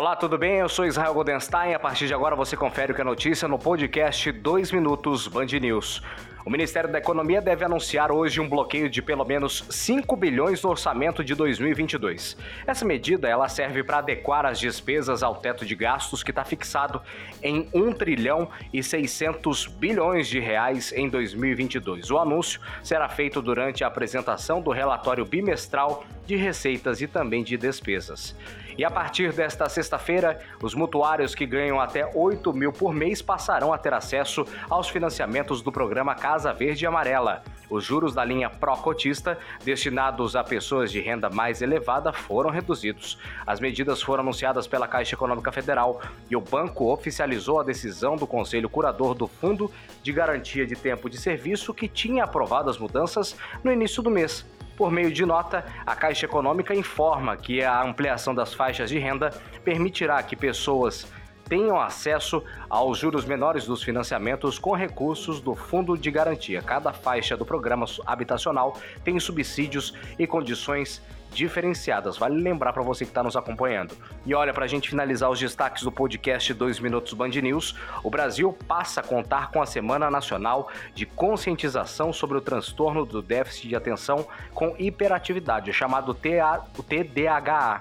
Olá, tudo bem? Eu sou Israel Goldenstein. A partir de agora você confere o que é notícia no podcast 2 Minutos Band News. O Ministério da Economia deve anunciar hoje um bloqueio de pelo menos 5 bilhões no orçamento de 2022. Essa medida ela serve para adequar as despesas ao teto de gastos que está fixado em 1 trilhão e 600 bilhões de reais em 2022. O anúncio será feito durante a apresentação do relatório bimestral de receitas e também de despesas. E a partir desta sexta-feira, os mutuários que ganham até 8 mil por mês passarão a ter acesso aos financiamentos do programa Casa Verde e Amarela. Os juros da linha pró-cotista, destinados a pessoas de renda mais elevada, foram reduzidos. As medidas foram anunciadas pela Caixa Econômica Federal e o banco oficializou a decisão do Conselho Curador do Fundo de Garantia de Tempo de Serviço, que tinha aprovado as mudanças no início do mês. Por meio de nota, a Caixa Econômica informa que a ampliação das faixas de renda permitirá que pessoas tenham acesso aos juros menores dos financiamentos com recursos do Fundo de Garantia. Cada faixa do programa habitacional tem subsídios e condições diferenciadas. Vale lembrar para você que está nos acompanhando. E olha, para a gente finalizar os destaques do podcast 2 Minutos Band News, o Brasil passa a contar com a Semana Nacional de Conscientização sobre o Transtorno do Déficit de Atenção com Hiperatividade, chamado TA, o.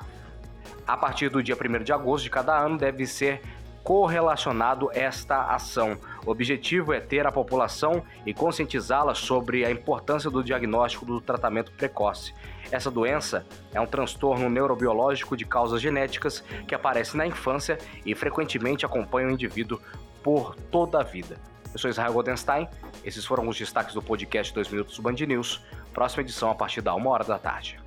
A partir do dia 1 de agosto de cada ano deve ser correlacionado esta ação. O objetivo é ter a população e conscientizá-la sobre a importância do diagnóstico do tratamento precoce. Essa doença é um transtorno neurobiológico de causas genéticas que aparece na infância e frequentemente acompanha o indivíduo por toda a vida. Eu sou Israel Goldenstein, esses foram os destaques do podcast 2 Minutos Band News. Próxima edição a partir da 1 hora da tarde.